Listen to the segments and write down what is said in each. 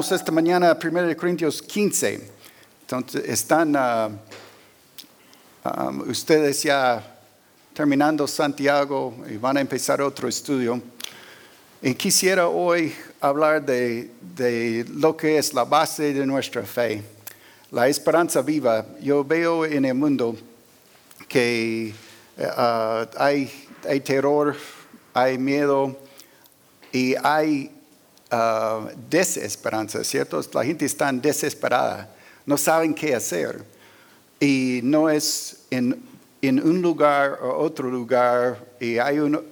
Vamos esta mañana a 1 Corintios 15. Entonces, están uh, um, ustedes ya terminando Santiago y van a empezar otro estudio. Y quisiera hoy hablar de, de lo que es la base de nuestra fe, la esperanza viva. Yo veo en el mundo que uh, hay, hay terror, hay miedo y hay uh, desesperanza, ¿cierto? La gente está desesperada, no saben qué hacer. Y no es en, un lugar o otro lugar, y hay uno,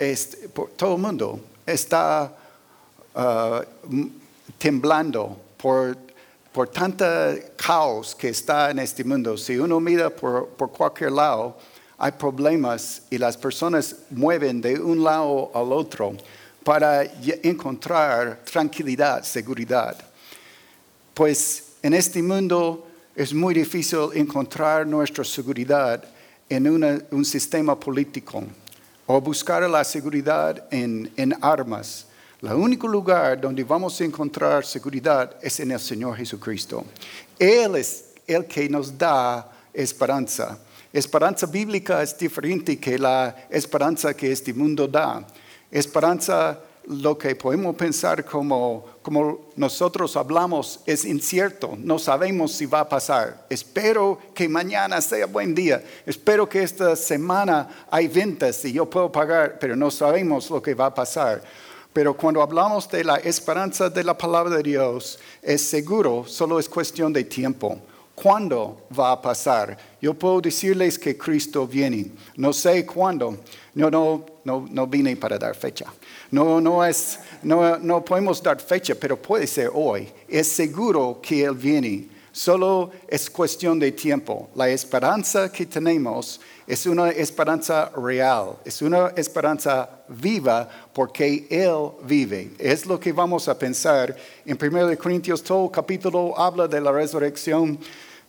todo el mundo está uh, temblando por, por tanta caos que está en este mundo. Si uno mira por, por cualquier lado, hay problemas y las personas mueven de un lado al otro para encontrar tranquilidad, seguridad. Pues en este mundo es muy difícil encontrar nuestra seguridad en un sistema político o buscar la seguridad en, en armas. El único lugar donde vamos a encontrar seguridad es en el Señor Jesucristo. Él es el que nos da esperanza. Esperanza bíblica es diferente que la esperanza que este mundo da. Esperanza, lo que podemos pensar como, como nosotros hablamos, es incierto. No sabemos si va a pasar. Espero que mañana sea buen día. Espero que esta semana hay ventas y yo puedo pagar, pero no sabemos lo que va a pasar. Pero cuando hablamos de la esperanza de la palabra de Dios, es seguro, solo es cuestión de tiempo. ¿Cuándo va a pasar? Yo puedo decirles que Cristo viene. No sé cuándo. No, no, no, no vine para dar fecha. No, no, es, no, no podemos dar fecha, pero puede ser hoy. Es seguro que Él viene. Solo es cuestión de tiempo. La esperanza que tenemos es una esperanza real, es una esperanza viva porque Él vive. Es lo que vamos a pensar en 1 Corintios, todo capítulo habla de la resurrección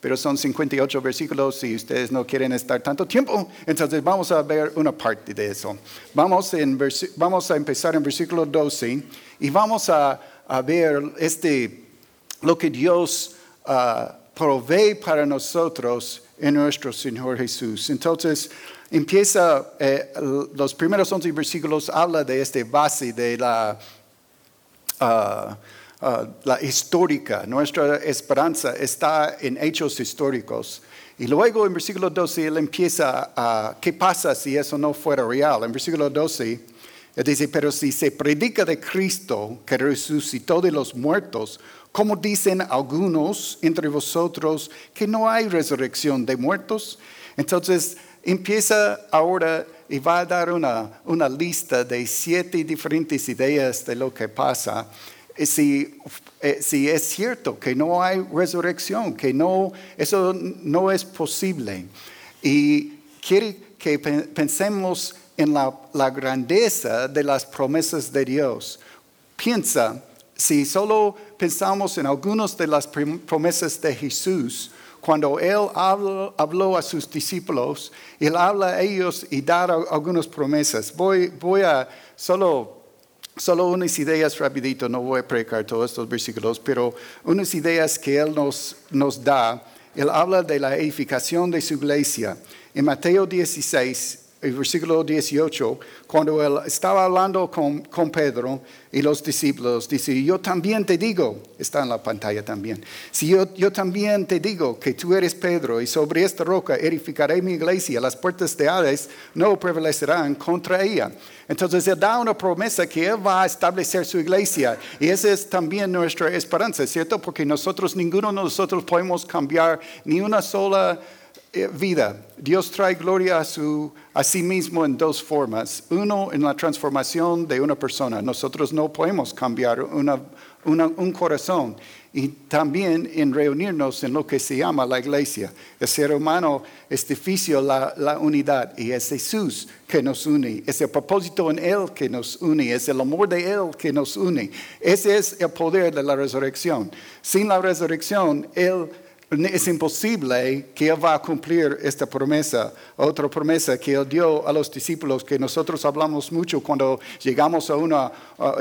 pero son 58 versículos y ustedes no quieren estar tanto tiempo, entonces vamos a ver una parte de eso. Vamos, en vamos a empezar en versículo 12 y vamos a, a ver este, lo que Dios uh, provee para nosotros en nuestro Señor Jesús. Entonces, empieza, eh, los primeros 11 versículos habla de este base de la... Uh, Ah, la histórica, nuestra esperanza está en hechos históricos. Y luego en versículo 12 él empieza a, ¿qué pasa si eso no fuera real? En versículo 12 él dice, pero si se predica de Cristo que resucitó de los muertos, como dicen algunos entre vosotros que no hay resurrección de muertos, entonces empieza ahora y va a dar una, una lista de siete diferentes ideas de lo que pasa. Eh, si, eh, si es cierto que no hay resurrección, que no, eso no es posible. Y quiere que pensemos en la, la grandeza de las promesas de Dios. Piensa, si solo pensamos en algunas de las promesas de Jesús, cuando Él habló, habló, a sus discípulos, Él habla a ellos y da algunas promesas. Voy, voy a solo Solo unas ideas rapidito, no voy a predicar todos estos versículos, pero unas ideas que Él nos, nos da. Él habla de la edificación de su iglesia. En Mateo 16, el versículo 18, cuando él estaba hablando con, con, Pedro y los discípulos, dice, yo también te digo, está en la pantalla también, si yo, yo también te digo que tú eres Pedro y sobre esta roca edificaré mi iglesia, las puertas de Hades no prevalecerán contra ella. Entonces él da una promesa que él va a establecer su iglesia y esa es también nuestra esperanza, ¿cierto? Porque nosotros, ninguno de nosotros podemos cambiar ni una sola vida. Dios trae gloria a, su, a sí mismo en dos formas. Uno, en la transformación de una persona. Nosotros no podemos cambiar un corazón. Y también en reunirnos en lo que se llama la iglesia. El ser humano es difícil la, la unidad y es Jesús que nos une. Es el propósito en Él que nos une. Es el amor de Él que nos une. Ese es el poder de la resurrección. Sin la resurrección, Él es imposible que Él va a cumplir esta promesa, otra promesa que Él dio a los discípulos, que nosotros hablamos mucho cuando llegamos a un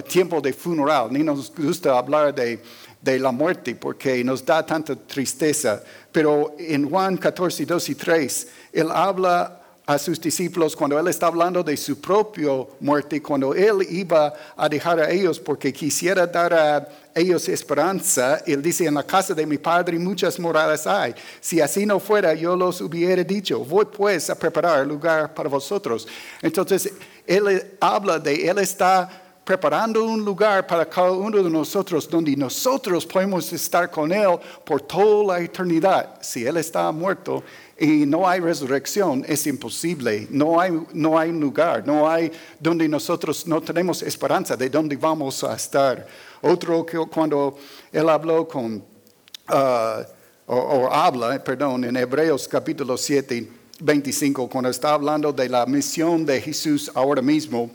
tiempo de funeral. Ni nos gusta hablar de, de la muerte porque nos da tanta tristeza. Pero en Juan 14, 2 y 3, Él habla a sus discípulos cuando Él está hablando de su propia muerte, cuando Él iba a dejar a ellos porque quisiera dar a ellos esperanza, Él dice, en la casa de mi Padre muchas moradas hay. Si así no fuera, yo los hubiera dicho, voy pues a preparar lugar para vosotros. Entonces, Él habla de, Él está preparando un lugar para cada uno de nosotros donde nosotros podemos estar con Él por toda la eternidad. Si Él está muerto, y no hay resurrección, es imposible. No hay, no hay lugar, no hay donde nosotros no tenemos esperanza de dónde vamos a estar. Otro que cuando él habló con, uh, o, habla, perdón, en Hebreos capítulo 7, 25, cuando está hablando de la misión de Jesús ahora mismo,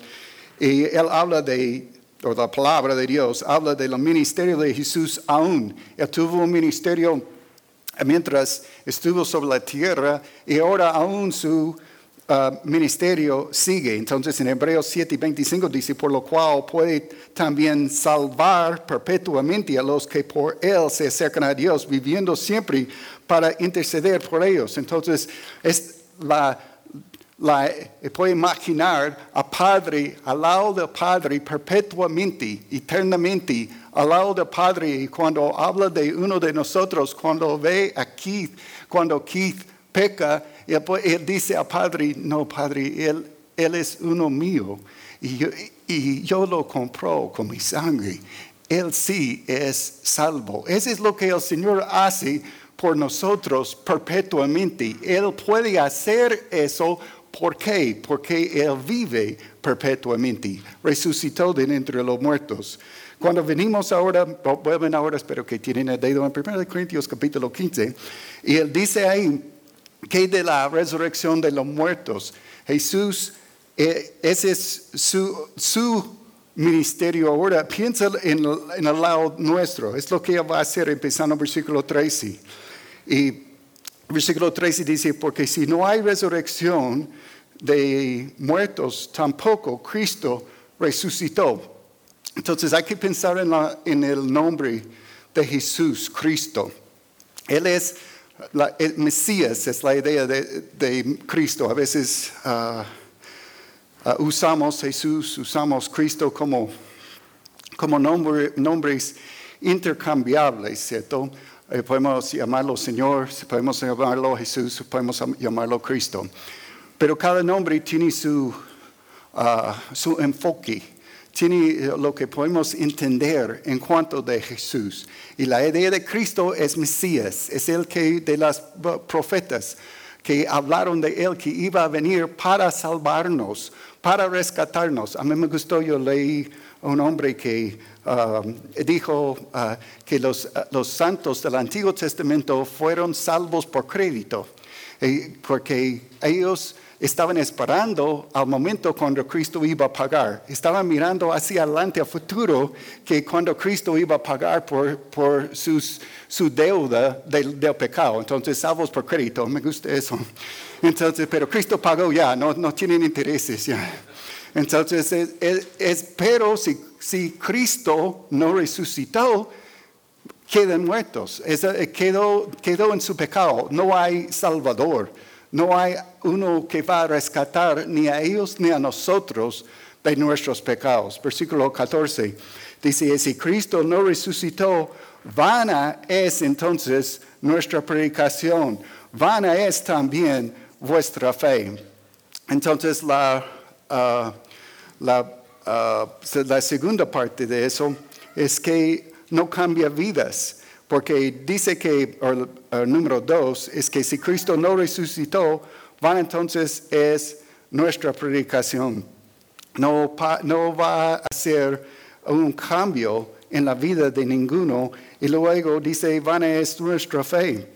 y él habla de, o la palabra de Dios, habla del ministerio de Jesús aún. Él tuvo un ministerio mientras estuvo sobre la tierra y ahora aún su uh, ministerio sigue. Entonces en Hebreos 7 y 25 dice, por lo cual puede también salvar perpetuamente a los que por él se acercan a Dios, viviendo siempre para interceder por ellos. Entonces es la la, puede imaginar a Padre, al lado del Padre perpetuamente, eternamente, al lado del Padre. Y cuando habla de uno de nosotros, cuando ve a Keith, cuando Keith peca, él, dice al Padre, no, Padre, él, él es uno mío. Y yo, y yo lo compro con mi sangre. Él sí es salvo. Eso es lo que el Señor hace por nosotros perpetuamente. Él puede hacer eso ¿Por qué? Porque Él vive perpetuamente. Resucitó de entre los muertos. Cuando venimos ahora, vuelven ahora, espero que tienen el dedo en 1 Corintios capítulo 15, y Él dice ahí que de la resurrección de los muertos, Jesús, eh, ese es su, su ministerio ahora. Piensa en el, en el lado nuestro. Es lo que Él va a hacer empezando en versículo 13. Y versículo 13 dice, porque si no hay resurrección de muertos, tampoco Cristo resucitó. Entonces hay que pensar en, el nombre de Jesús, Cristo. Él es el Mesías, es la idea de, Cristo. A veces ah, ah, usamos Jesús, usamos Cristo como, como nombres intercambiables, ¿cierto? Eh, podemos llamarlo Señor, podemos llamarlo Jesús, podemos llamarlo Cristo. Pero cada nombre tiene su, ah, su enfoque, tiene eh, lo que podemos entender en cuanto de Jesús. Y la idea de Cristo es Mesías, es el que de las profetas que hablaron de él que iba a venir para salvarnos, para rescatarnos. A mí me gustó, yo leí un hombre que um, dijo uh, que los, uh, los, santos del Antiguo Testamento fueron salvos por crédito, porque ellos estaban esperando al momento cuando Cristo iba a pagar. Estaban mirando hacia adelante al futuro, que cuando Cristo iba a pagar por, por sus, su deuda del, del, pecado. Entonces, salvos por crédito, me gusta eso. Entonces, pero Cristo pagó ya, no, no tienen intereses ya. Entonces, es, pero si, si, Cristo no resucitó, quedan muertos. Eh, quedó, quedó en su pecado. No hay Salvador. No hay uno que va a rescatar ni a ellos ni a nosotros de nuestros pecados. Versículo 14 dice, si Cristo no resucitó, vana es entonces nuestra predicación, vana es también vuestra fe. Entonces la Ah, ah, la, segunda parte de eso es que no cambia vidas, porque dice que, el número dos, es que si Cristo no resucitó, va entonces es nuestra predicación. No, no va a hacer un cambio en la vida de ninguno. Y luego dice, van es nuestra fe.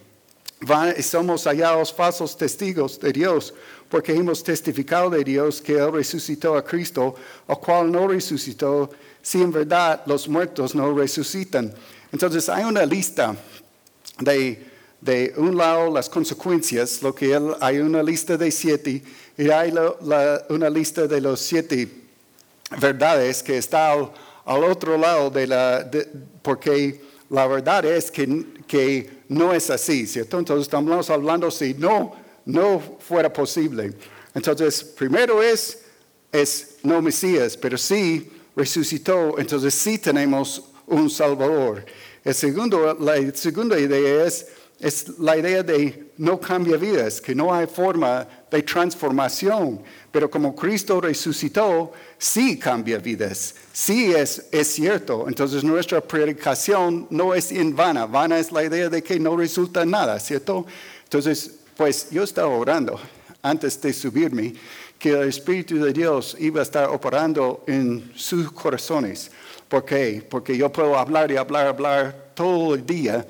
somos hallados falsos testigos de Dios porque hemos testificado de Dios que Él resucitó a Cristo, o cual no resucitó, si en verdad los muertos no resucitan. Entonces hay una lista de, de un lado las consecuencias, lo que él, hay una lista de siete, y hay una lista de los siete verdades que está al, otro lado de la, porque la verdad es que, que no es así, ¿cierto? Entonces estamos hablando si no, no fuera posible. Entonces, primero es, es no Mesías, pero sí resucitó, entonces sí tenemos un Salvador. El segundo, la segunda idea es, es la idea de no cambia vidas, que no hay forma de transformación, pero como Cristo resucitó, sí cambia vidas, sí es, es cierto. Entonces nuestra predicación no es en vana, vana es la idea de que no resulta nada, ¿cierto? Entonces, pues yo estaba orando antes de subirme que el Espíritu de Dios iba a estar operando en sus corazones. ¿Por qué? Porque yo puedo hablar y hablar, hablar todo el día,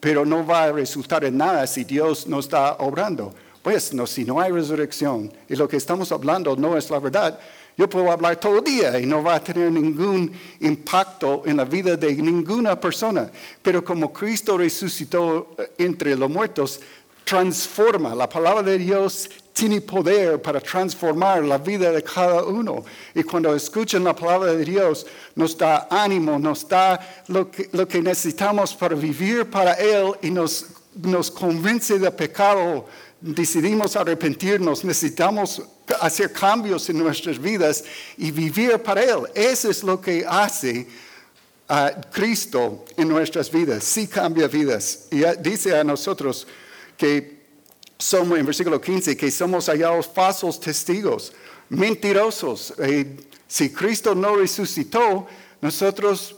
pero no va a resultar en nada si Dios no está obrando. Pues no, si no hay resurrección y lo que estamos hablando no es la verdad, yo puedo hablar todo el día y no va a tener ningún impacto en la vida de ninguna persona. Pero como Cristo resucitó entre los muertos, transforma. La palabra de Dios tiene poder para transformar la vida de cada uno. Y cuando escuchan la palabra de Dios, nos da ánimo, nos da lo que, lo que necesitamos para vivir para Él y nos, nos convence de pecado. Decidimos arrepentirnos, necesitamos hacer cambios en nuestras vidas y vivir para Él. Eso es lo que hace a Cristo en nuestras vidas. Sí cambia vidas. Y dice a nosotros que somos, en versículo 15, que somos hallados falsos testigos, mentirosos. Eh, si Cristo no resucitó, nosotros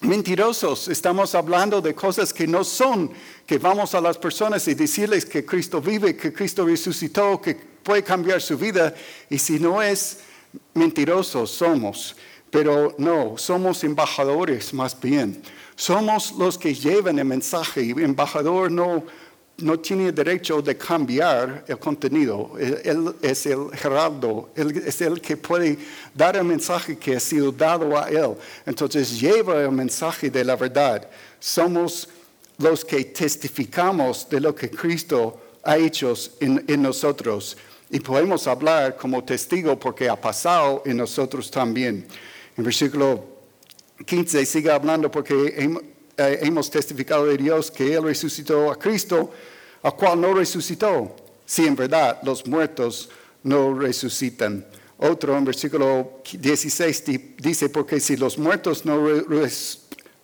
mentirosos, estamos hablando de cosas que no son, que vamos a las personas y decirles que Cristo vive, que Cristo resucitó, que puede cambiar su vida, y si no es mentirosos somos, pero no, somos embajadores más bien, somos los que llevan el mensaje, embajador no no tiene derecho de cambiar el contenido. Él es el gerardo, él es el que puede dar el mensaje que ha sido dado a él. Entonces lleva el mensaje de la verdad. Somos los que testificamos de lo que Cristo ha hecho en, en nosotros. Y podemos hablar como testigo porque ha pasado en nosotros también. En versículo 15 sigue hablando porque eh, hemos testificado de Dios que Él resucitó a Cristo, a cual no resucitó. Si en verdad los muertos no resucitan. Otro en versículo 16 dice, porque si los muertos no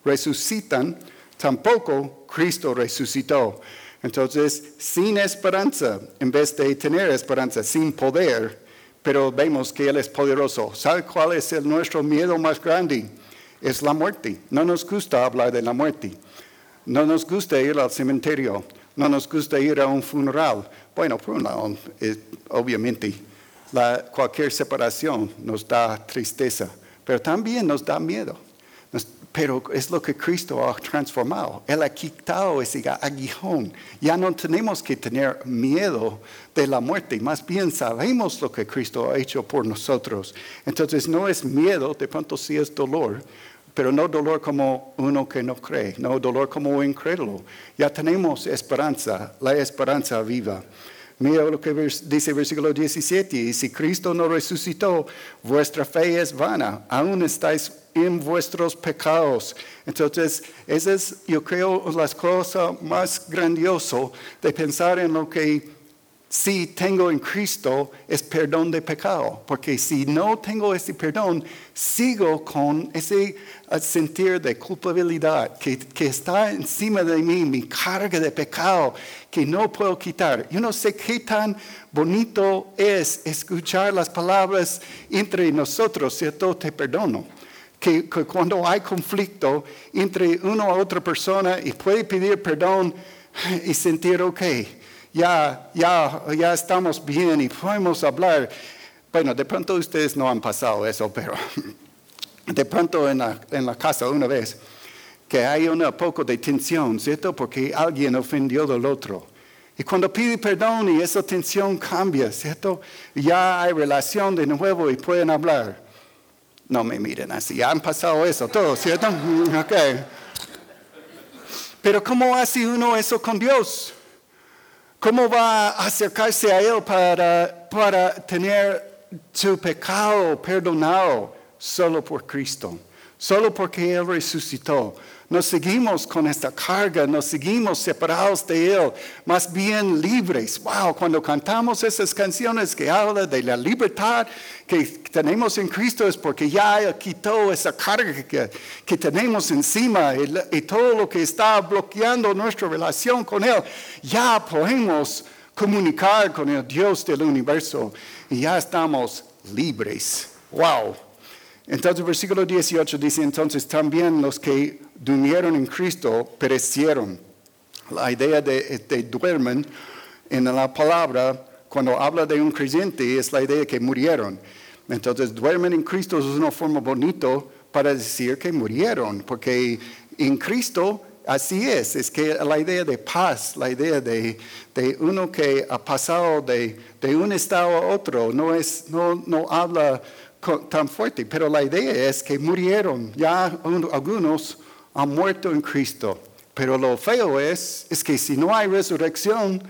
resucitan, tampoco Cristo resucitó. Entonces, sin esperanza, en vez de tener esperanza, sin poder, pero vemos que Él es poderoso. ¿Sabe cuál es el, nuestro miedo más grande? Es la muerte. No nos gusta hablar de la muerte. No nos gusta ir al cementerio. No nos gusta ir a un funeral. Bueno, por un lado, obviamente, cualquier separación nos da tristeza, pero también nos da miedo. pero es lo que Cristo ha transformado. Él ha quitado ese aguijón. Ya no tenemos que tener miedo de la muerte, más bien sabemos lo que Cristo ha hecho por nosotros. Entonces no es miedo, de pronto sí es dolor, pero no dolor como uno que no cree, no dolor como un incrédulo. Ya tenemos esperanza, la esperanza viva. Mira lo que dice el versículo 17, y si Cristo no resucitó, vuestra fe es vana, aún estáis en vuestros pecados. Entonces, esa es, yo creo, la cosa más grandiosa de pensar en lo que si tengo en Cristo es perdón de pecado, porque si no tengo ese perdón, sigo con ese eh, sentir de culpabilidad que, está encima de mí, mi carga de pecado que no puedo quitar. Yo no sé qué tan bonito es escuchar las palabras entre nosotros, ¿cierto? Te perdono. Que, que cuando hay conflicto entre una u otra persona y puede pedir perdón y sentir, ok, ya, ya, ya estamos bien y podemos hablar. Bueno, de pronto ustedes no han pasado eso, pero de pronto en la, en la casa una vez que hay un poco de tensión, ¿cierto? Porque alguien ofendió del otro. Y cuando pide perdón y esa tensión cambia, ¿cierto? Ya hay relación de nuevo y pueden hablar. No me miren así, ya han pasado eso todo, ¿cierto? Ok. Pero ¿cómo hace uno eso con Dios? ¿Cómo va a acercarse a Él para, para tener su pecado perdonado? Solo por Cristo. solo porque Él resucitó. Nos seguimos con esta carga, nos seguimos separados de Él, más bien libres. Wow, cuando cantamos esas canciones que hablan de la libertad que tenemos en Cristo es porque ya quitó esa carga que, que tenemos encima y, y todo lo que está bloqueando nuestra relación con Él, ya podemos comunicar con el Dios del universo y ya estamos libres. Wow. Entonces, versículo 18 dice, entonces también los que durmieron en Cristo perecieron. La idea de, de duermen en la palabra, cuando habla de un creyente, es la idea de que murieron. Entonces, duermen en Cristo es una forma bonita para decir que murieron, porque en Cristo así es, es que la idea de paz, la idea de, de uno que ha pasado de, de, un estado a otro, no, es, no, no habla tan fuerte, pero la idea es que murieron, ya algunos han muerto en Cristo, pero lo feo es, es que si no hay resurrección,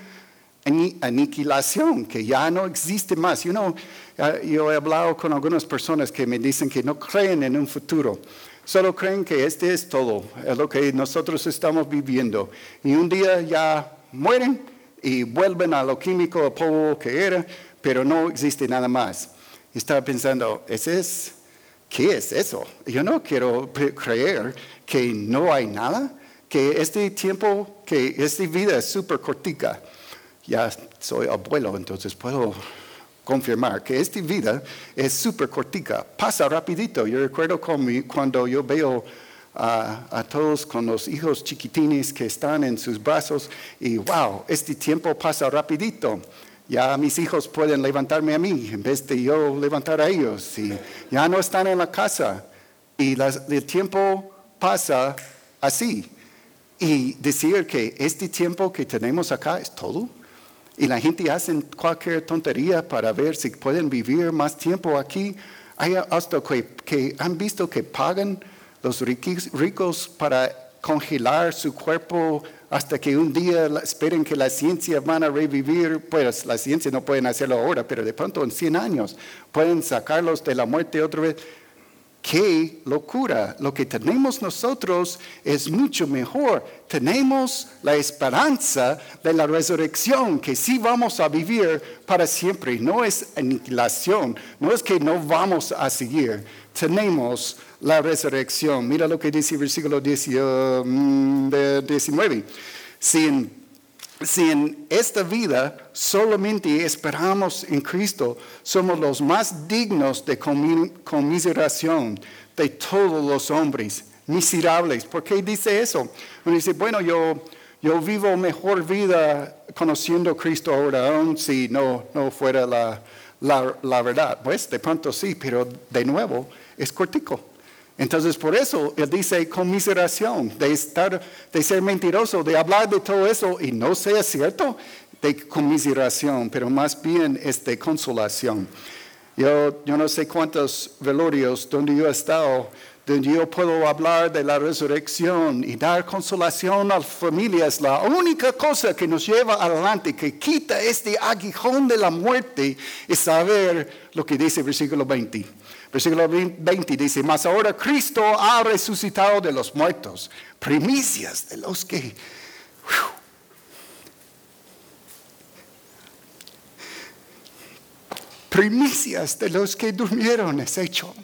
aniquilación, que ya no existe más. You know, yo he hablado con algunas personas que me dicen que no creen en un futuro, solo creen que este es todo, es lo que nosotros estamos viviendo. Y un día ya mueren y vuelven a lo químico, a polvo que era, pero no existe nada más estaba pensando, ¿ese es, ¿qué es eso? Yo no quiero creer que no hay nada, que este tiempo, que esta vida es súper cortica. Ya soy abuelo, entonces puedo confirmar que esta vida es súper cortica, pasa rapidito. Yo recuerdo cuando yo veo a, a, todos con los hijos chiquitines que están en sus brazos y wow, este tiempo pasa rapidito. Ya mis hijos pueden levantarme a mí en vez de yo levantar a ellos. Y ya no están en la casa. Y el tiempo pasa así. Y decir que este tiempo que tenemos acá es todo. Y la gente hace cualquier tontería para ver si pueden vivir más tiempo aquí. Hay hasta que, han visto que pagan los ricos para congelar su cuerpo hasta que un día esperen que la ciencia van a revivir, pues la ciencia no pueden hacerlo ahora, pero de pronto en 100 años pueden sacarlos de la muerte otra vez. ¡Qué locura! Lo que tenemos nosotros es mucho mejor. Tenemos la esperanza de la resurrección, que sí vamos a vivir para siempre. No es aniquilación, no es que no vamos a seguir. Tenemos la resurrección. Mira lo que dice el versículo 19. Mm, si si en esta vida solamente esperamos en Cristo, somos los más dignos de conmiseración de todos los hombres miserables. ¿Por qué dice eso? Uno dice, bueno, yo, yo vivo mejor vida conociendo a Cristo ahora, aun si no, no fuera la, la, la verdad. Pues de pronto sí, pero de nuevo es cortico. Entonces, por eso él dice conmiseración, de estar, de ser mentiroso, de hablar de todo eso y no sea cierto, de conmiseración, pero más bien es de consolación. Yo, yo no sé cuántos velorios donde yo he estado, donde yo puedo hablar de la resurrección y dar consolación a las familias. La única cosa que nos lleva adelante, que quita este aguijón de la muerte, es saber lo que dice el versículo 20 Versículo 20 dice, mas ahora Cristo ha resucitado de los muertos, primicias de los que... primicias de los que durmieron es hecho.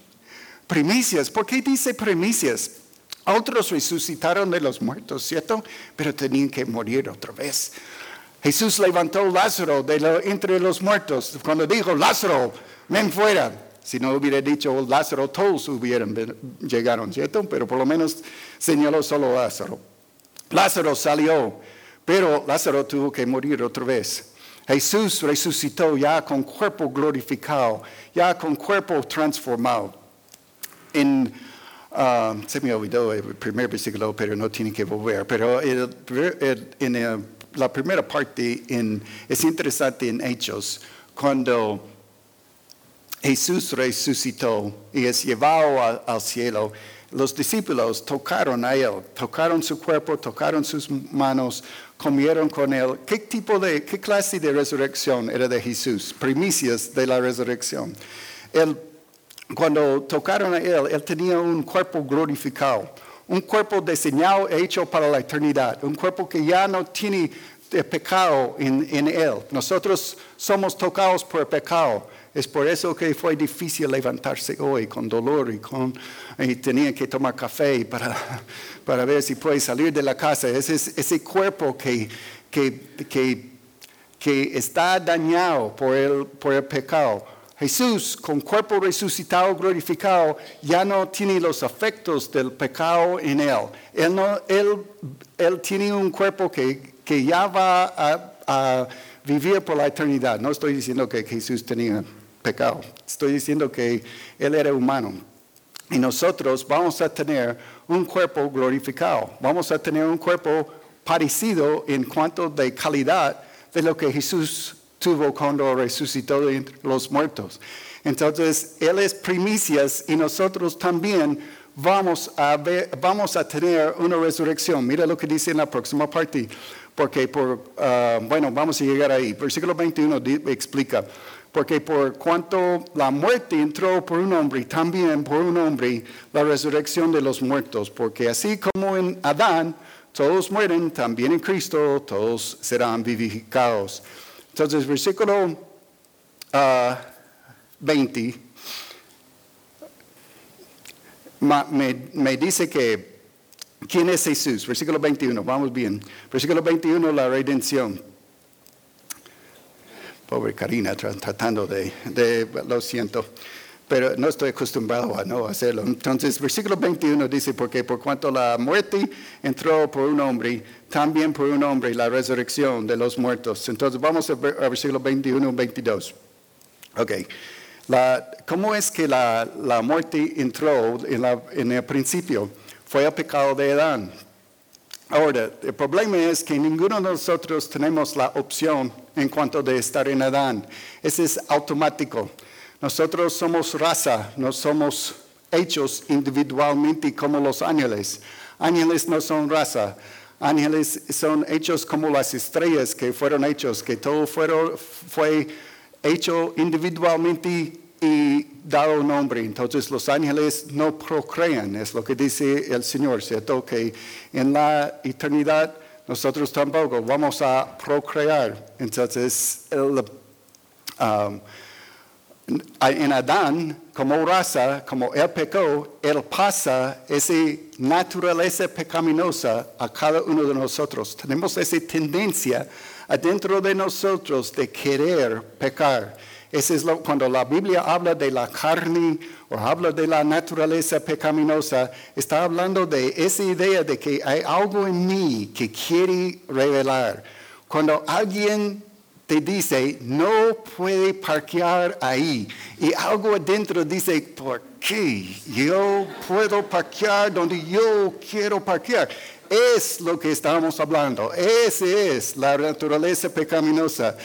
Primicias, ¿por qué dice primicias? Otros resucitaron de los muertos, ¿cierto? Pero tenían que morir otra vez. Jesús levantó Lázaro de entre los muertos cuando dijo, Lázaro, ven fuera. Si no hubiera dicho Lázaro, todos hubieran llegaron, ¿cierto? Pero por lo menos señaló solo Lázaro. Lázaro salió, pero Lázaro tuvo que morir otra vez. Jesús resucitó ya con cuerpo glorificado, ya con cuerpo transformado. En, ah, se me olvidó el primer versículo, pero no tiene que volver. Pero en la primera parte es interesante en Hechos, cuando Jesús resucitó y es llevado al cielo, los discípulos tocaron a él, tocaron su cuerpo, tocaron sus manos, comieron con él. ¿Qué tipo de, qué clase de resurrección era de Jesús? Primicias de la resurrección. El cuando tocaron a él, él tenía un cuerpo glorificado, un cuerpo diseñado, hecho para la eternidad, un cuerpo que ya no tiene pecado en, en él. Nosotros somos tocados por pecado. Es por eso que fue difícil levantarse hoy con dolor y, con, tenía que tomar café para, para ver si puede salir de la casa. Ese, ese cuerpo que, que, que, está dañado por el, por el pecado Jesús, con cuerpo resucitado, glorificado, ya no tiene los efectos del pecado en él. Él, no, él, él tiene un cuerpo que, que ya va a, vivir por la eternidad. No estoy diciendo que Jesús tenía pecado, estoy diciendo que él era humano. Y nosotros vamos a tener un cuerpo glorificado, vamos a tener un cuerpo parecido en cuanto de calidad de lo que Jesús tuvo cuando resucitó de los muertos. Entonces, Él es primicias y nosotros también vamos a, ver, vamos a tener una resurrección. Mira lo que dice en la próxima parte, porque por, uh, bueno, vamos a llegar ahí. Versículo 21 explica, porque por cuanto la muerte entró por un hombre, también por un hombre la resurrección de los muertos, porque así como en Adán todos mueren, también en Cristo todos serán vivificados. Entonces, versículo 20 ah, me, dice que, ¿quién es Jesús? Versículo 21, vamos bien. Versículo 21, la redención. Karina, tratando de, lo siento pero no estoy acostumbrado a no hacerlo. Entonces, versículo 21 dice, porque por cuanto la muerte entró por un hombre, también por un hombre la resurrección de los muertos. Entonces, vamos a ver versículo 21 y 22. Ok. ¿Cómo es que la, muerte entró en, en el principio? Fue el pecado de Adán. Ahora, el problema es que ninguno de nosotros tenemos la opción en cuanto de estar en Adán. Ese es automático. Nosotros somos raza, no somos hechos individualmente como los ángeles. Ángeles no son raza. Ángeles son hechos como las estrellas que fueron hechos, que todo fue hecho individualmente y dado nombre. Entonces los ángeles no procrean, es lo que dice el Señor, ¿cierto? Que en la eternidad nosotros tampoco vamos a procrear. Entonces el, um, en Adán, como raza, como él pecó, él pasa esa naturaleza pecaminosa a cada uno de nosotros. Tenemos esa tendencia adentro de nosotros de querer pecar. Ese es cuando la Biblia habla de la carne o habla de la naturaleza pecaminosa, está hablando de esa idea de que hay algo en mí que quiere revelar. Cuando alguien te dice, no puede parquear ahí. Y algo adentro dice, ¿por qué? Yo puedo parquear donde yo quiero parquear. Es lo que estamos hablando. Esa es la naturaleza pecaminosa.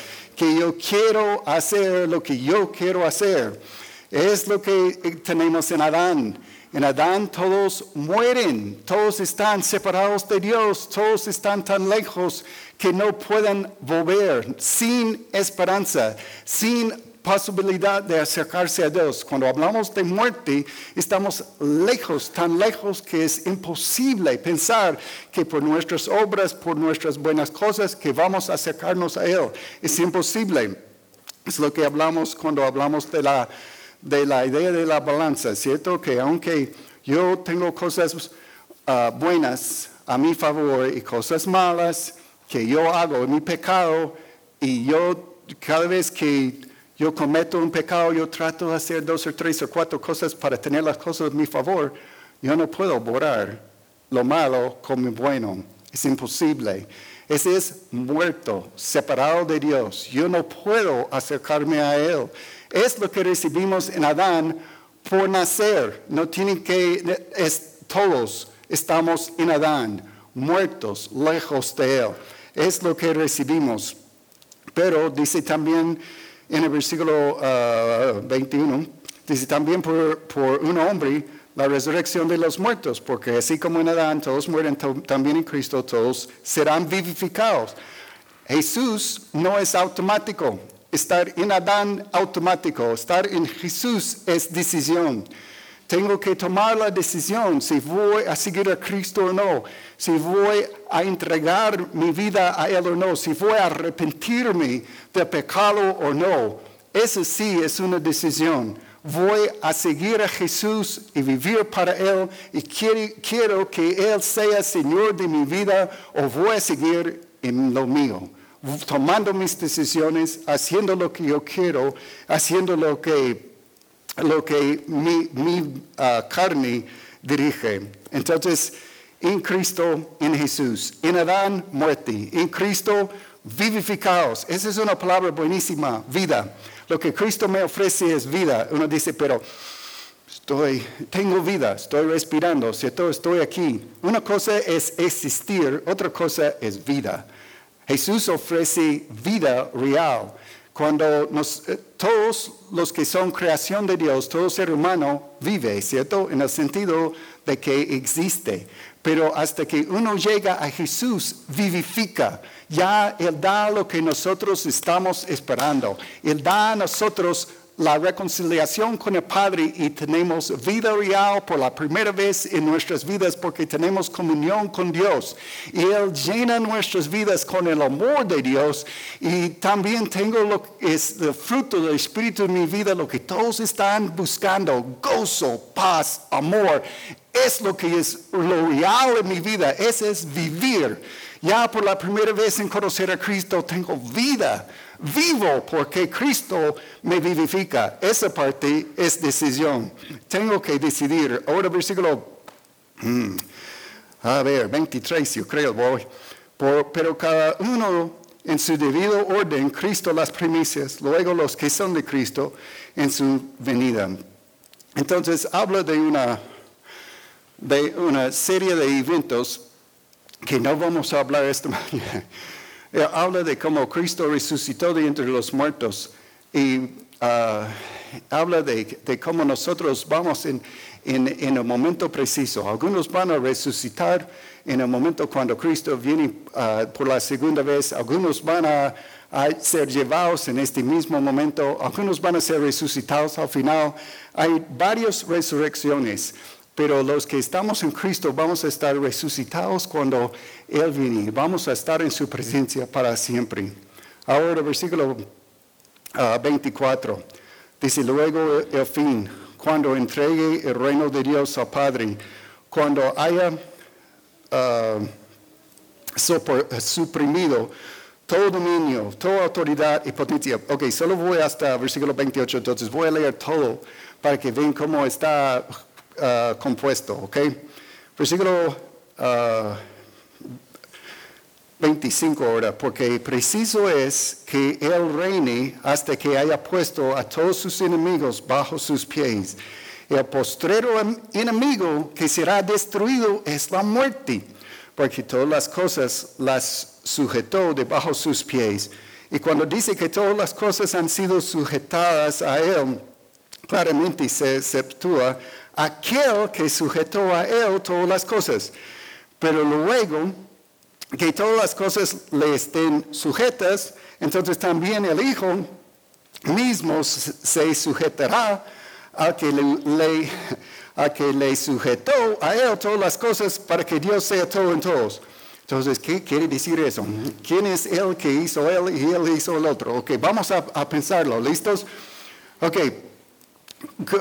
Que yo quiero hacer lo que yo quiero hacer. Es lo que tenemos en Adán. En Adán todos mueren, todos están separados de Dios, todos están tan lejos que no pueden volver, sin esperanza, sin posibilidad de acercarse a Dios. Cuando hablamos de muerte, estamos lejos, tan lejos que es imposible pensar que por nuestras obras, por nuestras buenas cosas, que vamos a acercarnos a Él. Es imposible. Es lo que hablamos cuando hablamos de la de la idea de la balanza, ¿cierto? Que aunque yo tengo cosas uh, buenas a mi favor y cosas malas que yo hago mi pecado, y yo cada vez que yo cometo un pecado, yo trato de hacer dos o tres o cuatro cosas para tener las cosas a mi favor, yo no puedo borrar lo malo como bueno. Es imposible. Ese es muerto, separado de Dios. Yo no puedo acercarme a Él. Es lo que recibimos en Adán por nacer. No tienen que, es, todos estamos en Adán, muertos, lejos de Él. Es lo que recibimos. Pero dice también en el versículo 21, uh, dice también por, por un hombre la resurrección de los muertos, porque así como en Adán todos mueren, también en Cristo todos serán vivificados. Jesús no es automático. estar en Adán automático, estar en Jesús es decisión. Tengo que tomar la decisión si voy a seguir a Cristo o no, si voy a entregar mi vida a Él o no, si voy a arrepentirme de pecado o no. Eso sí es una decisión. Voy a seguir a Jesús y vivir para Él y quiero, quiero que Él sea Señor de mi vida o voy a seguir en lo mío tomando mis decisiones, haciendo lo que yo quiero, haciendo lo que, lo que mi, ah, carne dirige. Entonces, en Cristo, en Jesús, en Adán, muerte, en Cristo, vivificados. Esa es una palabra buenísima, vida. Lo que Cristo me ofrece es vida. Uno dice, pero estoy, tengo vida, estoy respirando, ¿cierto? Estoy aquí. Una cosa es existir, otra cosa es vida. Jesús ofrece vida real. Cuando eh, todos los que son creación de Dios, todo ser humano vive, ¿cierto? En el sentido de que existe. Pero hasta que uno llega a Jesús, vivifica. Ya Él da lo que nosotros estamos esperando. Él da a nosotros la reconciliación con el Padre y tenemos vida real por la primera vez en nuestras vidas porque tenemos comunión con Dios. Y Él llena nuestras vidas con el amor de Dios y también tengo lo que es el fruto del Espíritu en mi vida, lo que todos están buscando, gozo, paz, amor. Es lo que es lo real en mi vida, ese es vivir. Ya por la primera vez en conocer a Cristo tengo vida vivo porque Cristo me vivifica. Esa parte es decisión. Tengo que decidir. Ahora versículo, hmm, a ver, 23 yo creo voy. pero cada uno en su debido orden, Cristo las primicias, luego los que son de Cristo en su venida. Entonces habla de una, de una serie de eventos que no vamos a hablar esta mañana eh, habla de cómo Cristo resucitó de entre los muertos y ah, habla de, cómo nosotros vamos en, en, el momento preciso. Algunos van a resucitar en el momento cuando Cristo viene ah, por la segunda vez, algunos van a, a, ser llevados en este mismo momento, algunos van a ser resucitados al final. Hay varias resurrecciones. Pero los que estamos en Cristo vamos a estar resucitados cuando Él viene. Vamos a estar en su presencia para siempre. Ahora, versículo 24. Ah, dice, luego el fin, cuando entregue el reino de Dios al Padre, cuando haya ah, suprimido todo dominio, toda autoridad y potencia. Ok, solo voy hasta versículo 28, entonces voy a leer todo para que vean cómo está Uh, compuesto, ¿ok? Versículo 25 uh, ahora, porque preciso es que Él reine hasta que haya puesto a todos sus enemigos bajo sus pies. El postrero enemigo que será destruido es la muerte, porque todas las cosas las sujetó debajo sus pies. Y cuando dice que todas las cosas han sido sujetadas a Él, claramente se exceptúa aquel que sujetó a él todas las cosas. Pero luego que todas las cosas le estén sujetas, entonces también el Hijo mismo se sujetará a que le, a que le sujetó a él todas las cosas para que Dios sea todo en todos. Entonces, ¿qué quiere decir eso? ¿Quién es él que hizo él y él hizo el otro? Ok, vamos a, a pensarlo. ¿Listos? Ok,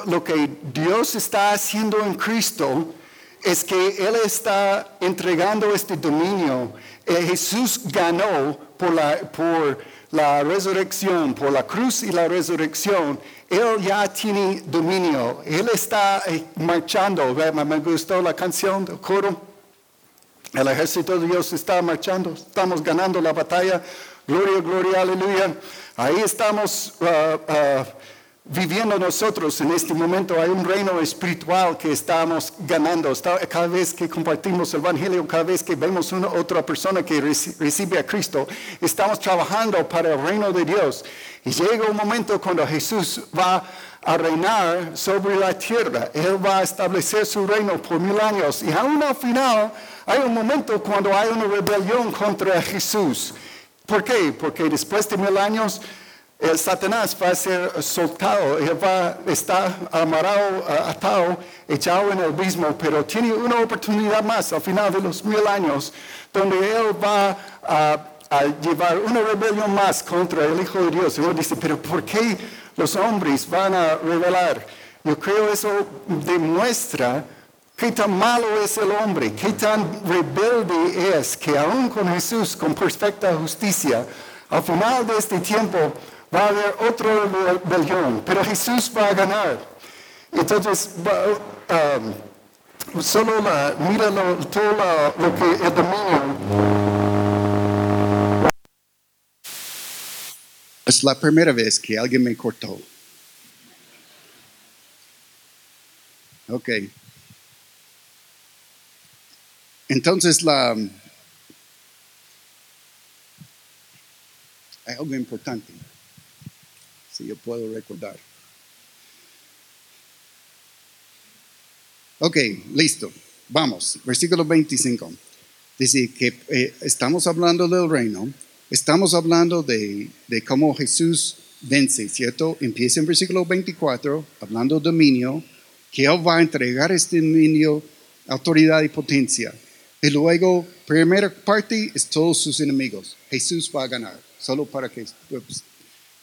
lo que Dios está haciendo en Cristo es que Él está entregando este dominio. Eh, Jesús ganó por la, por la resurrección, por la cruz y la resurrección. Él ya tiene dominio. Él está eh, marchando. Me gustó la canción del coro. El ejército de Dios está marchando. Estamos ganando la batalla. Gloria, gloria, aleluya. Ahí estamos. Uh, uh, viviendo nosotros en este momento. Hay un reino espiritual que estamos ganando. Cada vez que compartimos el Evangelio, cada vez que vemos una otra persona que recibe a Cristo, estamos trabajando para el reino de Dios. Y llega un momento cuando Jesús va a reinar sobre la tierra. Él va a establecer su reino por mil años. Y aún al final hay un momento cuando hay una rebelión contra Jesús. ¿Por qué? Porque después de mil años el Satanás va a ser soltado, él va a estar amarrado, atado, echado en el abismo, pero tiene una oportunidad más al final de los mil años, donde él va a, llevar una rebelión más contra el Hijo de Dios. Y uno dice, pero ¿por qué los hombres van a rebelar? Yo creo eso demuestra qué tan malo es el hombre, qué tan rebelde es, que aún con Jesús, con perfecta justicia, al final de este tiempo, va a haber otra rebelión, pero Jesús va a ganar. Entonces, um, solo la, mira todo lo que el dominio. Es la primera vez que alguien me cortó. Ok. Entonces, la, hay algo importante yo puedo recordar. Ok, listo. Vamos, versículo 25. Dice que eh, estamos hablando del reino, estamos hablando de, de, cómo Jesús vence, ¿cierto? Empieza en versículo 24, hablando de dominio, que Él va a entregar este dominio, autoridad y potencia. Y luego, primera parte es todos sus enemigos. Jesús va a ganar, solo para que pues,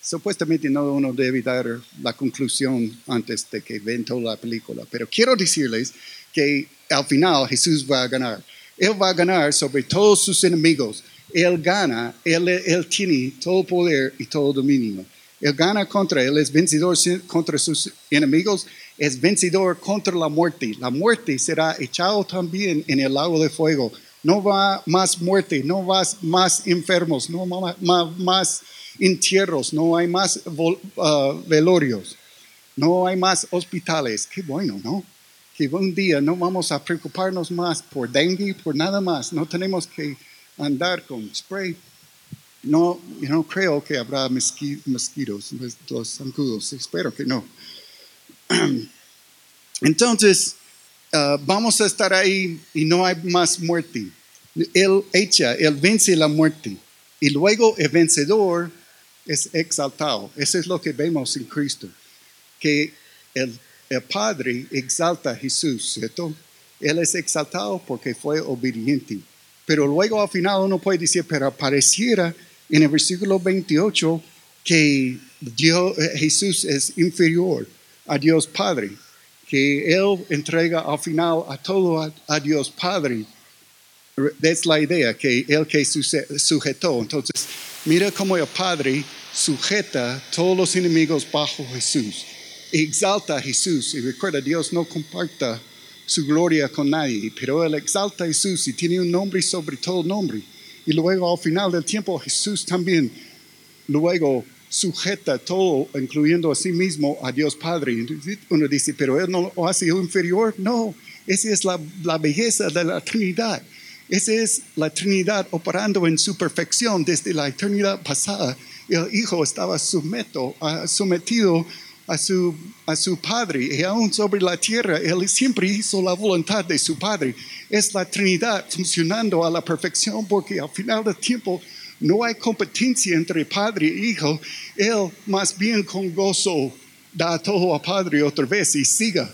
Supuestamente no uno debe dar la conclusión antes de que ven toda la película, pero quiero decirles que al final Jesús va a ganar. Él va a ganar sobre todos sus enemigos. Él gana, él, tiene todo poder y todo dominio. Él gana contra, él es vencedor contra sus enemigos, es vencedor contra la muerte. La muerte será echado también en el lago de fuego. No va más muerte, no va más enfermos, no va más, más entierros, no hay más uh, velorios, no hay más hospitales. Qué bueno, ¿no? Que un día no vamos a preocuparnos más por dengue, por nada más. No tenemos que andar con spray. No, yo no creo que habrá mosquitos, los zancudos. Espero que no. Entonces, uh, vamos a estar ahí y no hay más muerte. Él echa, él vence la muerte. Y luego el vencedor es exaltado. Eso es lo que vemos en Cristo, que el, el Padre exalta a Jesús, ¿cierto? Él es exaltado porque fue obediente. Pero luego al final uno puede decir, pero pareciera en el versículo 28 que Dios, eh, Jesús es inferior a Dios Padre, que Él entrega al final a todo a, Dios Padre. Es la idea, que Él que sujetó. Entonces, mira cómo el Padre sujeta todos los enemigos bajo Jesús. Exalta a Jesús y recuerda, Dios no comparta su gloria con nadie, pero Él exalta a Jesús y tiene un nombre sobre todo nombre. Y luego al final del tiempo Jesús también luego sujeta todo, incluyendo a sí mismo, a Dios Padre. Uno dice, pero Él no lo hace inferior. No, esa es la, la belleza de la Trinidad. Esa es la Trinidad operando en su perfección desde la eternidad pasada el hijo estaba sumeto, uh, sometido a su, a su padre y aún sobre la tierra él siempre hizo la voluntad de su padre. Es la Trinidad funcionando a la perfección porque al final del tiempo no hay competencia entre padre e hijo. Él más bien con gozo da todo a padre otra vez y siga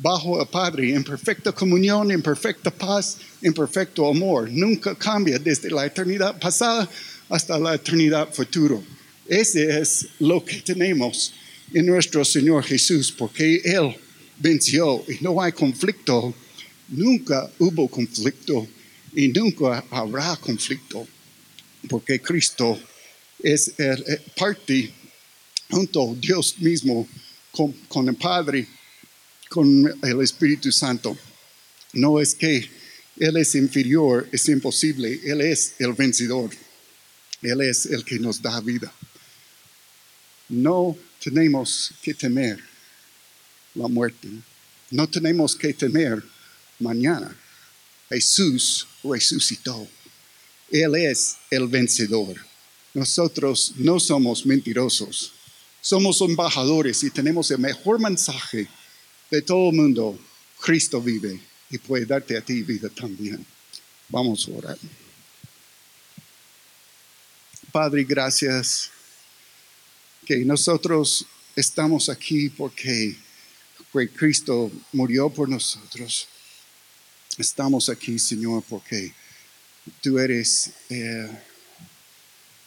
bajo el Padre en perfecta comunión, en perfecta paz, en perfecto amor. Nunca cambia desde la eternidad pasada hasta la eternidad futura. Ese es lo que tenemos en nuestro Señor Jesús, porque Él venció y no hay conflicto. Nunca hubo conflicto y nunca habrá conflicto, porque Cristo es parte junto a Dios mismo con, con el Padre, con el Espíritu Santo. No es que Él es inferior, es imposible, Él es el vencedor, Él es el que nos da vida. No tenemos que temer la muerte. No tenemos que temer mañana. Jesús resucitó. Él es el vencedor. Nosotros no somos mentirosos. Somos embajadores y tenemos el mejor mensaje de todo el mundo. Cristo vive y puede darte a ti vida también. Vamos a orar. Padre, gracias nosotros estamos aquí porque porque Cristo murió por nosotros. Estamos aquí, Señor, porque tú eres eh,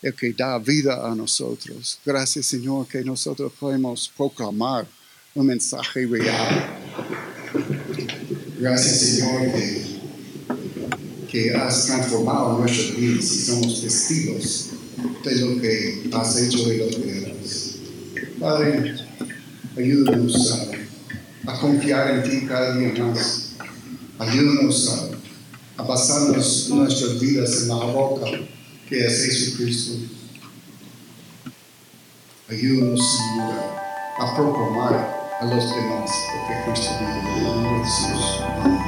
el que da vida a nosotros. Gracias, Señor, que nosotros podemos proclamar un mensaje real. Gracias, Señor, que, has transformado nuestras vidas y somos testigos de lo que has hecho y lo que. Padre, ayúdanos a, a confiar en ti cada día más. Ayúdanos a, a basarnos nuestras vidas en la roca que es Jesucristo. Ayúdanos, Señor, a proclamar a los demás lo que Cristo vive en Jesús. Amén.